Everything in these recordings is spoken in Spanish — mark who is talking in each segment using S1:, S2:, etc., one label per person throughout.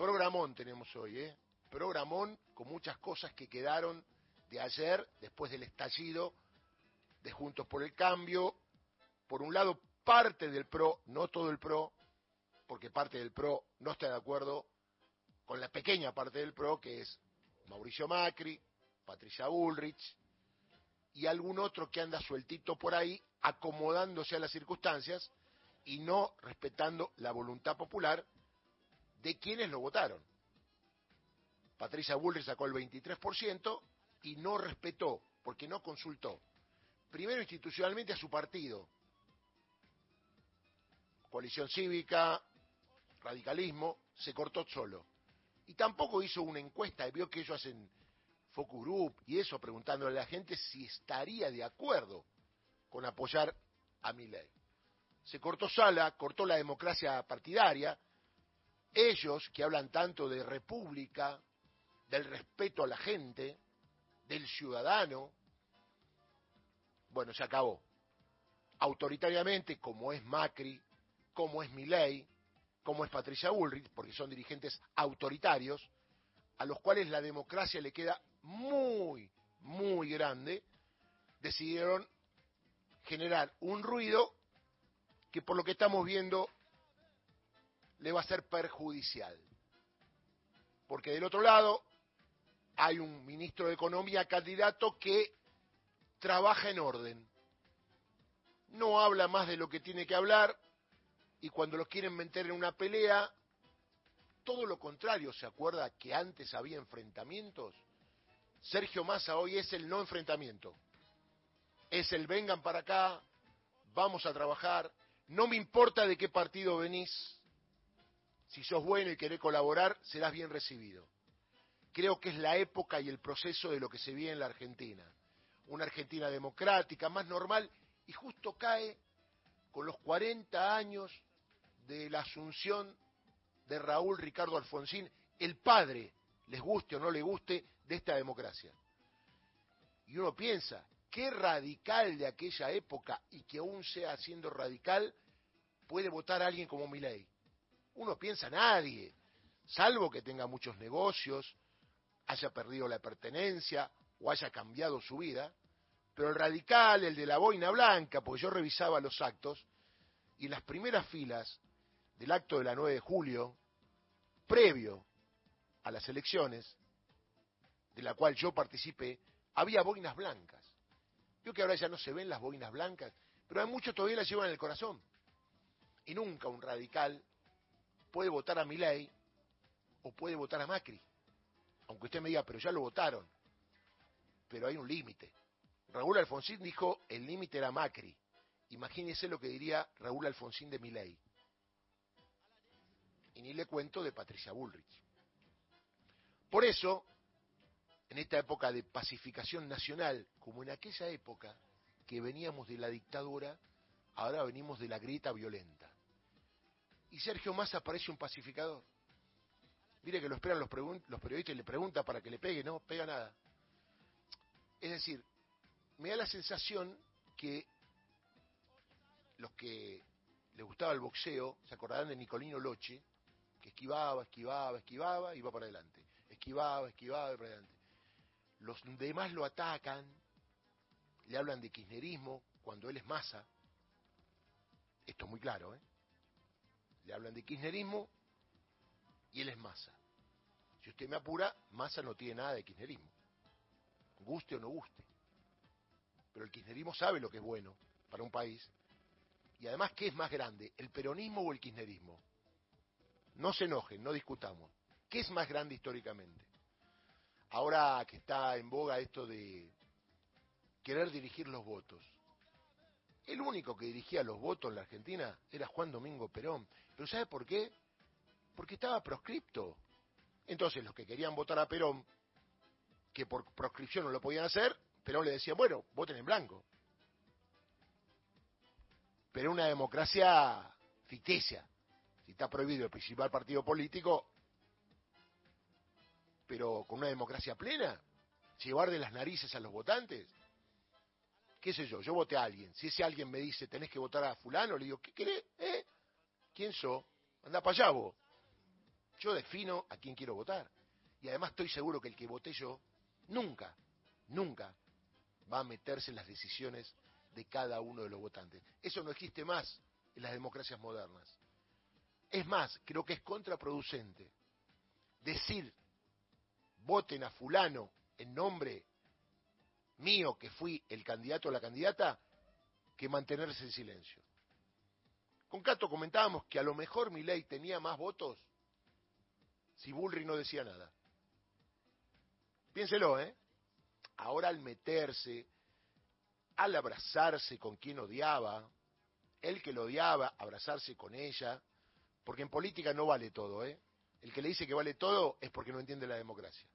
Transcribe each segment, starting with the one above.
S1: Programón tenemos hoy, ¿eh? Programón con muchas cosas que quedaron de ayer, después del estallido de Juntos por el Cambio. Por un lado, parte del PRO, no todo el PRO, porque parte del PRO no está de acuerdo con la pequeña parte del PRO, que es Mauricio Macri, Patricia Bullrich y algún otro que anda sueltito por ahí, acomodándose a las circunstancias y no respetando la voluntad popular de quienes lo votaron. Patricia Bullrich sacó el 23% y no respetó, porque no consultó, primero institucionalmente a su partido, coalición cívica, radicalismo, se cortó solo. Y tampoco hizo una encuesta, y vio que ellos hacen focus group y eso, preguntándole a la gente si estaría de acuerdo con apoyar a Milei. Se cortó Sala, cortó la democracia partidaria. Ellos que hablan tanto de república, del respeto a la gente, del ciudadano, bueno, se acabó. Autoritariamente, como es Macri, como es Milei, como es Patricia Bullrich, porque son dirigentes autoritarios, a los cuales la democracia le queda muy, muy grande, decidieron generar un ruido que por lo que estamos viendo le va a ser perjudicial. Porque del otro lado hay un ministro de Economía candidato que trabaja en orden. No habla más de lo que tiene que hablar y cuando lo quieren meter en una pelea, todo lo contrario, ¿se acuerda que antes había enfrentamientos? Sergio Massa hoy es el no enfrentamiento. Es el vengan para acá, vamos a trabajar, no me importa de qué partido venís, si sos bueno y querés colaborar, serás bien recibido. Creo que es la época y el proceso de lo que se vive en la Argentina. Una Argentina democrática, más normal, y justo cae con los 40 años de la asunción de Raúl Ricardo Alfonsín, el padre, les guste o no le guste, de esta democracia. Y uno piensa, qué radical de aquella época y que aún sea siendo radical puede votar a alguien como Milei. Uno piensa nadie, salvo que tenga muchos negocios, haya perdido la pertenencia o haya cambiado su vida, pero el radical, el de la boina blanca, porque yo revisaba los actos, y las primeras filas del acto de la 9 de julio, previo a las elecciones, de la cual yo participé, había boinas blancas. Yo que ahora ya no se ven las boinas blancas, pero hay muchos todavía las llevan en el corazón. Y nunca un radical puede votar a Milei o puede votar a Macri. Aunque usted me diga, pero ya lo votaron. Pero hay un límite. Raúl Alfonsín dijo, el límite era Macri. Imagínese lo que diría Raúl Alfonsín de Milei. Y ni le cuento de Patricia Bullrich. Por eso, en esta época de pacificación nacional, como en aquella época que veníamos de la dictadura, ahora venimos de la grieta violenta. Y Sergio Massa parece un pacificador. Mire que lo esperan los, periodistas y le pregunta para que le pegue, no pega nada. Es decir, me da la sensación que los que les gustaba el boxeo, se acordarán de Nicolino Loche, que esquivaba, esquivaba, esquivaba, y iba para adelante. Esquivaba, esquivaba, y para adelante. Los demás lo atacan, le hablan de kirchnerismo cuando él es masa. Esto es muy claro, ¿eh? Le hablan de kirchnerismo y él es masa. Si usted me apura, masa no tiene nada de kirchnerismo. Guste o no guste. Pero el kirchnerismo sabe lo que es bueno para un país. Y además, ¿qué es más grande? ¿El peronismo o el kirchnerismo? No se enojen, no discutamos. ¿Qué es más grande históricamente? Ahora que está en boga esto de querer dirigir los votos. El único que dirigía los votos en la Argentina era Juan Domingo Perón. ¿Pero sabe por qué? Porque estaba proscripto. Entonces los que querían votar a Perón, que por proscripción no lo podían hacer, Perón le decía, bueno, voten en blanco. Pero una democracia ficticia. Si está prohibido el principal partido político, pero con una democracia plena, llevar de las narices a los votantes. ¿Qué sé yo? Yo voté a alguien. Si ese alguien me dice, tenés que votar a fulano, le digo, ¿qué querés? ¿Eh? ¿Quién sos? Anda para allá vos. Yo defino a quién quiero votar. Y además estoy seguro que el que voté yo nunca, nunca va a meterse en las decisiones de cada uno de los votantes. Eso no existe más en las democracias modernas. Es más, creo que es contraproducente decir voten a fulano en nombre mío, que fui el candidato o la candidata, que mantenerse en silencio. Con Cato comentábamos que a lo mejor mi ley tenía más votos si Bullrich no decía nada. Piénselo, ¿eh? Ahora al meterse, al abrazarse con quien odiaba, el que lo odiaba, abrazarse con ella, porque en política no vale todo, ¿eh? El que le dice que vale todo es porque no entiende la democracia.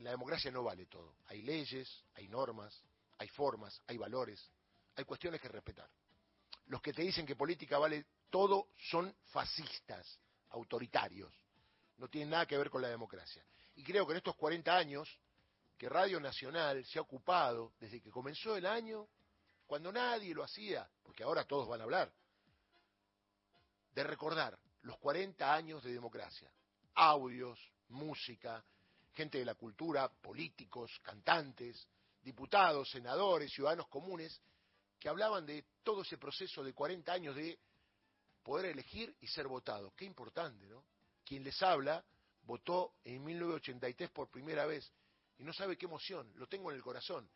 S1: La democracia no vale todo. Hay leyes, hay normas, hay formas, hay valores, hay cuestiones que respetar. Los que te dicen que política vale todo son fascistas, autoritarios. No tienen nada que ver con la democracia. Y creo que en estos 40 años que Radio Nacional se ha ocupado, desde que comenzó el año, cuando nadie lo hacía, porque ahora todos van a hablar, de recordar los 40 años de democracia. Audios, música, gente de la cultura, políticos, cantantes, diputados, senadores, ciudadanos comunes, que hablaban de todo ese proceso de 40 años de poder elegir y ser votado. Qué importante, ¿no? Quien les habla votó en 1983 por primera vez y no sabe qué emoción, lo tengo en el corazón.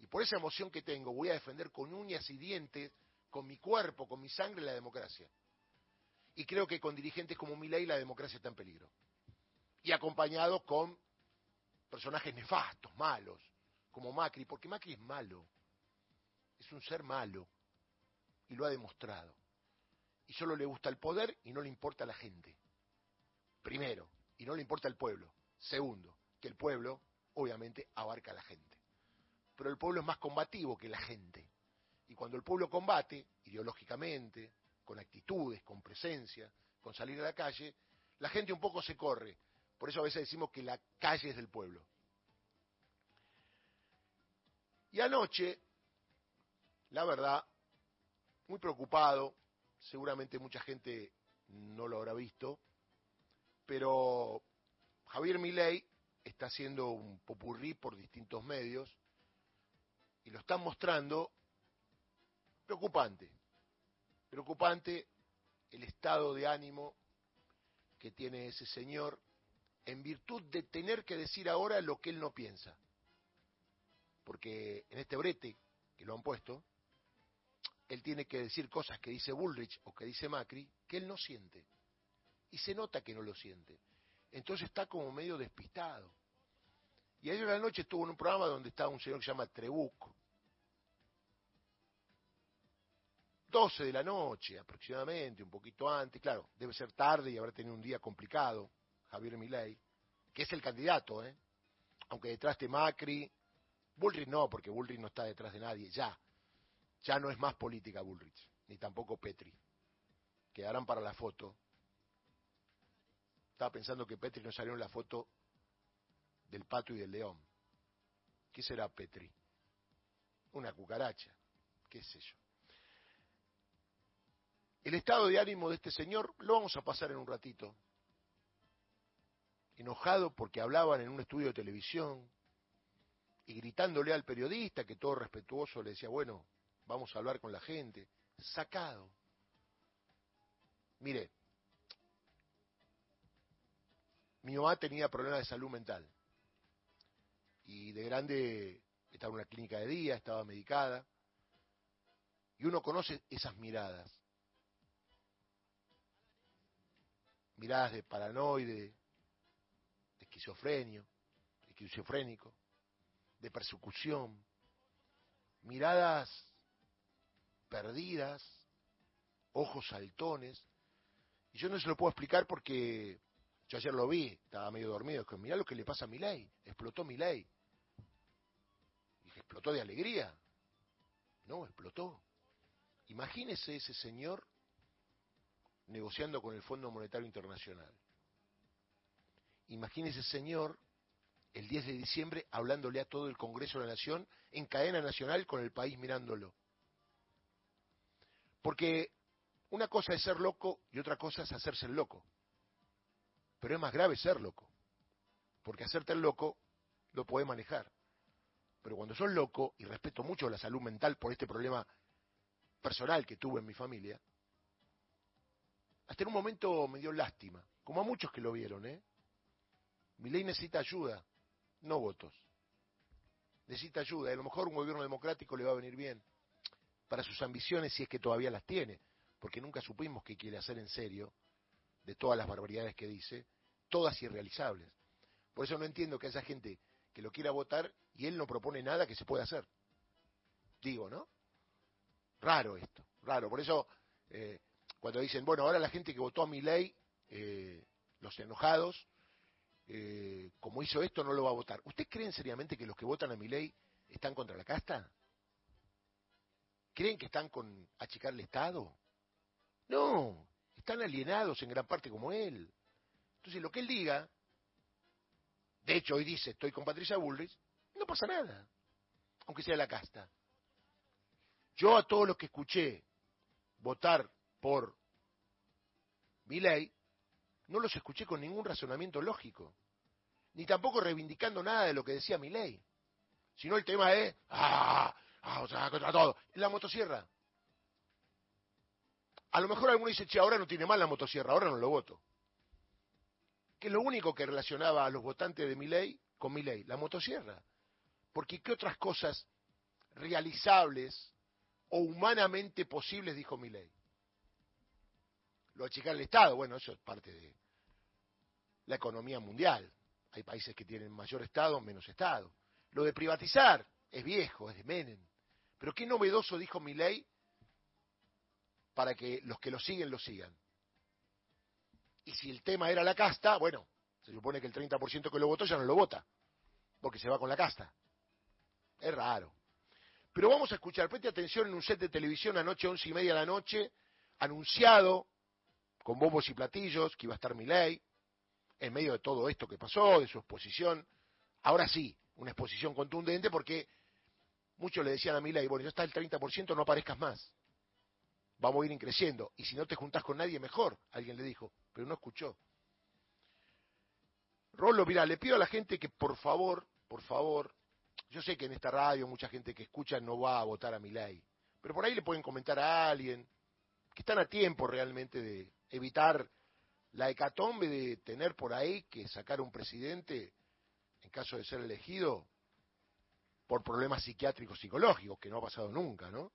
S1: Y por esa emoción que tengo voy a defender con uñas y dientes, con mi cuerpo, con mi sangre la democracia. Y creo que con dirigentes como Milei la democracia está en peligro. Y acompañado con personajes nefastos, malos, como Macri, porque Macri es malo. Es un ser malo. Y lo ha demostrado. Y solo le gusta el poder y no le importa a la gente. Primero. Y no le importa el pueblo. Segundo, que el pueblo obviamente abarca a la gente. Pero el pueblo es más combativo que la gente. Y cuando el pueblo combate, ideológicamente, con actitudes, con presencia, con salir a la calle, la gente un poco se corre. Por eso a veces decimos que la calle es del pueblo. Y anoche, la verdad, muy preocupado, seguramente mucha gente no lo habrá visto, pero Javier Milei está haciendo un popurrí por distintos medios y lo están mostrando preocupante preocupante el estado de ánimo que tiene ese señor en virtud de tener que decir ahora lo que él no piensa. Porque en este brete que lo han puesto, él tiene que decir cosas que dice Bullrich o que dice Macri que él no siente. Y se nota que no lo siente. Entonces está como medio despistado. Y ayer en la noche estuvo en un programa donde estaba un señor que se llama Trebuco, 12 de la noche aproximadamente, un poquito antes, claro, debe ser tarde y habrá tenido un día complicado, Javier Milei, que es el candidato, ¿eh? aunque detrás de Macri, Bullrich no, porque Bullrich no está detrás de nadie, ya, ya no es más política Bullrich, ni tampoco Petri, quedarán para la foto. Estaba pensando que Petri no salió en la foto del pato y del león. ¿Qué será Petri? Una cucaracha, qué sé yo. El estado de ánimo de este señor lo vamos a pasar en un ratito. Enojado porque hablaban en un estudio de televisión y gritándole al periodista que todo respetuoso le decía, bueno, vamos a hablar con la gente. Sacado. Mire, mi mamá tenía problemas de salud mental y de grande estaba en una clínica de día, estaba medicada y uno conoce esas miradas miradas de paranoide, de esquizofrenio, esquizofrénico, de persecución, miradas perdidas, ojos saltones. Y yo no se lo puedo explicar porque yo ayer lo vi, estaba medio dormido, que mirá lo que le pasa a mi ley, explotó mi ley. Dije, explotó de alegría. No, explotó. Imagínese ese señor negociando con el Fondo Monetario Internacional. Imagínese, señor, el 10 de diciembre hablándole a todo el Congreso de la Nación en cadena nacional con el país mirándolo. Porque una cosa es ser loco y otra cosa es hacerse el loco. Pero es más grave ser loco. Porque hacerte el loco lo podés manejar. Pero cuando sos loco, y respeto mucho la salud mental por este problema personal que tuve en mi familia, hasta en un momento me dio lástima, como a muchos que lo vieron, ¿eh? Mi ley necesita ayuda, no votos. Necesita ayuda, y a lo mejor un gobierno democrático le va a venir bien para sus ambiciones si es que todavía las tiene, porque nunca supimos qué quiere hacer en serio de todas las barbaridades que dice, todas irrealizables. Por eso no entiendo que haya gente que lo quiera votar y él no propone nada que se pueda hacer. Digo, ¿no? Raro esto, raro. Por eso, eh, cuando dicen, bueno, ahora la gente que votó a mi ley, eh, los enojados, eh, como hizo esto, no lo va a votar. ¿Ustedes creen seriamente que los que votan a mi ley están contra la casta? ¿Creen que están con achicar el Estado? No, están alienados en gran parte como él. Entonces, lo que él diga, de hecho, hoy dice, estoy con Patricia Bullrich, no pasa nada, aunque sea la casta. Yo a todos los que escuché votar por mi ley, no los escuché con ningún razonamiento lógico, ni tampoco reivindicando nada de lo que decía mi ley, sino el tema es, ah, ah, contra todo, la motosierra. A lo mejor alguno dice, che, ahora no tiene mal la motosierra, ahora no lo voto. Que es lo único que relacionaba a los votantes de mi ley con mi ley, la motosierra. Porque ¿qué otras cosas realizables o humanamente posibles dijo mi ley? Lo achicar el Estado, bueno, eso es parte de la economía mundial. Hay países que tienen mayor Estado, menos Estado. Lo de privatizar es viejo, es de Menem. Pero qué novedoso dijo mi ley para que los que lo siguen lo sigan. Y si el tema era la casta, bueno, se supone que el 30% que lo votó ya no lo vota, porque se va con la casta. Es raro. Pero vamos a escuchar, preste atención en un set de televisión anoche, once y media de la noche, anunciado con bombos y platillos que iba a estar mi ley, en medio de todo esto que pasó, de su exposición. Ahora sí, una exposición contundente porque muchos le decían a mi ley, bueno, ya está el 30%, no aparezcas más. Vamos a ir creciendo. Y si no te juntás con nadie, mejor, alguien le dijo, pero no escuchó. Rolo, mira, le pido a la gente que por favor, por favor, yo sé que en esta radio mucha gente que escucha no va a votar a mi ley, pero por ahí le pueden comentar a alguien que están a tiempo realmente de evitar la hecatombe de tener por ahí que sacar un presidente, en caso de ser elegido, por problemas psiquiátricos psicológicos, que no ha pasado nunca, ¿no?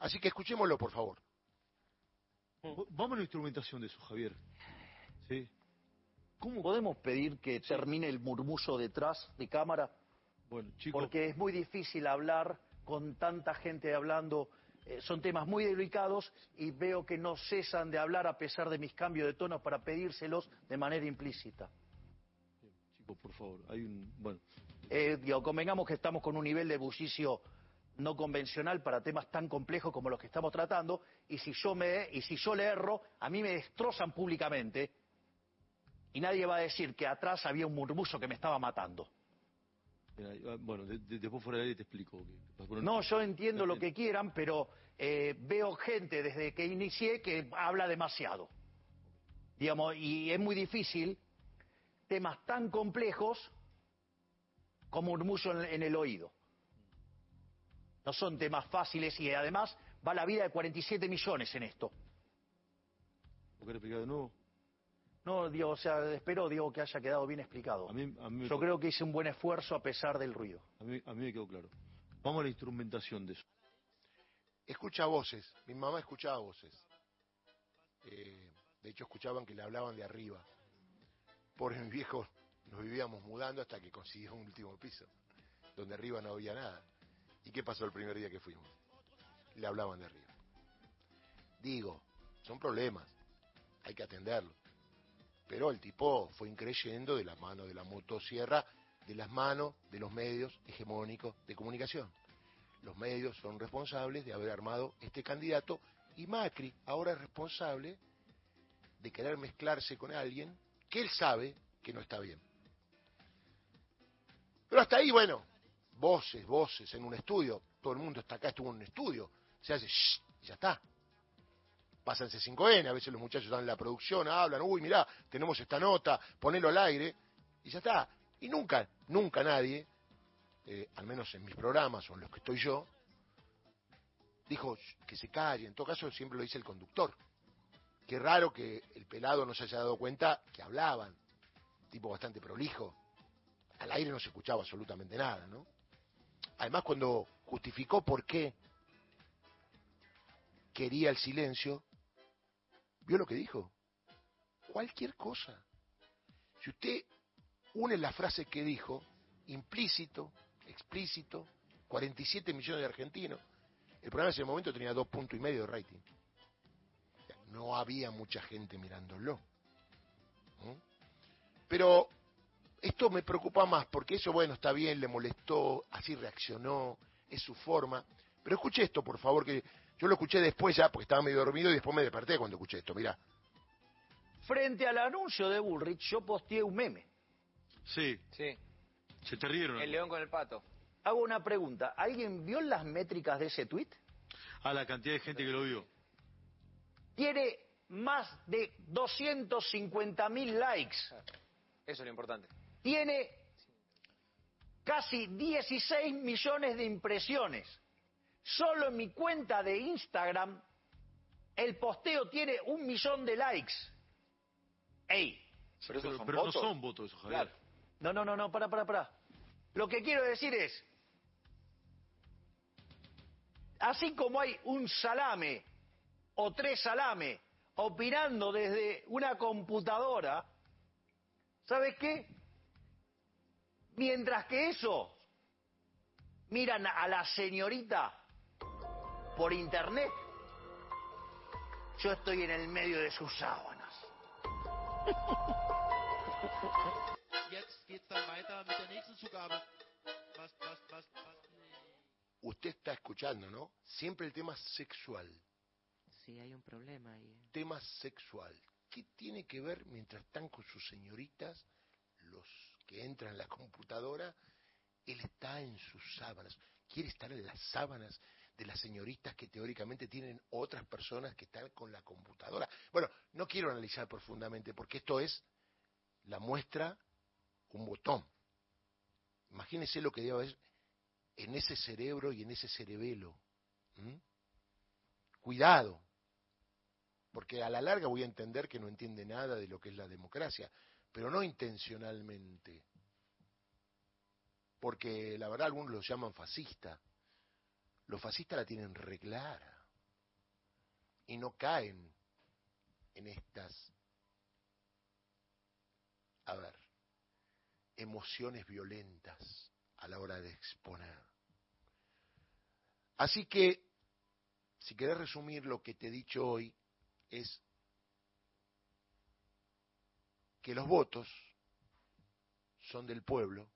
S1: Así que escuchémoslo, por favor.
S2: Vamos a la instrumentación de eso, Javier. ¿Sí?
S3: ¿Cómo podemos pedir que termine el murmullo detrás de cámara?
S2: Bueno, chicos.
S3: Porque es muy difícil hablar con tanta gente hablando eh, son temas muy delicados y veo que no cesan de hablar a pesar de mis cambios de tono para pedírselos de manera implícita.
S2: chicos, por favor, hay un... Bueno.
S3: Eh, convengamos que estamos con un nivel de bullicio no convencional para temas tan complejos como los que estamos tratando, y si yo me y si yo le erro, a mí me destrozan públicamente y nadie va a decir que atrás había un murmullo que me estaba matando.
S2: Ah, bueno, después fuera de ahí te explico.
S3: No, yo entiendo lo que quieran, pero eh, veo gente desde que inicié que habla demasiado. Digamos, y es muy difícil temas tan complejos como murmullo en, en el oído. No son temas fáciles y además va la vida de 47 millones en esto.
S2: ¿Lo querés explicar de nuevo?
S3: No, digo, o sea, espero, digo, que haya quedado bien explicado. Yo creo que hice un buen esfuerzo a pesar del ruido.
S2: A mí, a mí me quedó claro. Vamos a la instrumentación de eso.
S1: Escucha voces. Mi mamá escuchaba voces. Eh, de hecho, escuchaban que le hablaban de arriba. Por mi viejo nos vivíamos mudando hasta que consiguió un último piso, donde arriba no había nada. ¿Y qué pasó el primer día que fuimos? Le hablaban de arriba. Digo, son problemas, hay que atenderlos. Pero el tipo fue increyendo de la mano de la motosierra, de las manos de los medios hegemónicos de comunicación. Los medios son responsables de haber armado este candidato y Macri ahora es responsable de querer mezclarse con alguien que él sabe que no está bien. Pero hasta ahí, bueno, voces, voces en un estudio, todo el mundo está acá, estuvo en un estudio, se hace shh, y ya está. Pasan C5N, a veces los muchachos están en la producción, hablan, uy, mirá, tenemos esta nota, ponelo al aire, y ya está. Y nunca, nunca nadie, eh, al menos en mis programas o en los que estoy yo, dijo que se calle, en todo caso siempre lo dice el conductor. Qué raro que el pelado no se haya dado cuenta que hablaban, tipo bastante prolijo. Al aire no se escuchaba absolutamente nada, ¿no? Además, cuando justificó por qué quería el silencio, ¿vio lo que dijo? Cualquier cosa. Si usted une la frase que dijo, implícito, explícito, 47 millones de argentinos, el programa en ese momento tenía dos puntos y medio de rating. No había mucha gente mirándolo. ¿Mm? Pero esto me preocupa más, porque eso, bueno, está bien, le molestó, así reaccionó, es su forma. Pero escuche esto, por favor, que yo lo escuché después ya, porque estaba medio dormido y después me desperté cuando escuché esto, mirá.
S3: Frente al anuncio de Bullrich, yo posteé un meme.
S2: Sí,
S4: Sí,
S2: se te rieron.
S4: el león con el pato.
S3: Hago una pregunta. ¿Alguien vio las métricas de ese tuit?
S2: A la cantidad de gente que lo vio.
S3: Tiene más de 250 mil likes.
S4: Eso es lo importante.
S3: Tiene casi 16 millones de impresiones. Solo en mi cuenta de Instagram el posteo tiene un millón de likes. ¡Ey!
S4: Pero esos
S2: Pero,
S4: son
S2: pero no
S4: votos.
S2: son votos esos, Javier.
S4: Claro.
S3: No, no, no, no, para, para, para. Lo que quiero decir es, así como hay un salame o tres salame opinando desde una computadora, ¿sabes qué? Mientras que eso miran a la señorita por internet, yo estoy en el medio de sus sábanas.
S1: Usted está escuchando, ¿no? Siempre el tema sexual.
S5: Sí, hay un problema ahí.
S1: Tema sexual. ¿Qué tiene que ver mientras están con sus señoritas, los que entran en la computadora? Él está en sus sábanas. Quiere estar en las sábanas de las señoritas que teóricamente tienen otras personas que están con la computadora. Bueno, no quiero analizar profundamente porque esto es la muestra, un botón. Imagínese lo que debe haber en ese cerebro y en ese cerebelo. Cuidado, porque a la larga voy a entender que no entiende nada de lo que es la democracia, pero no intencionalmente. Porque la verdad algunos lo llaman fascista. Los fascistas la tienen re clara y no caen en estas, a ver, emociones violentas a la hora de exponer. Así que, si querés resumir lo que te he dicho hoy, es que los votos son del pueblo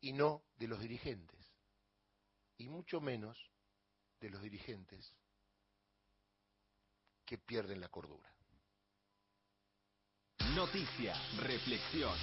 S1: y no de los dirigentes, y mucho menos de los dirigentes que pierden la cordura.
S6: Noticia, reflexión,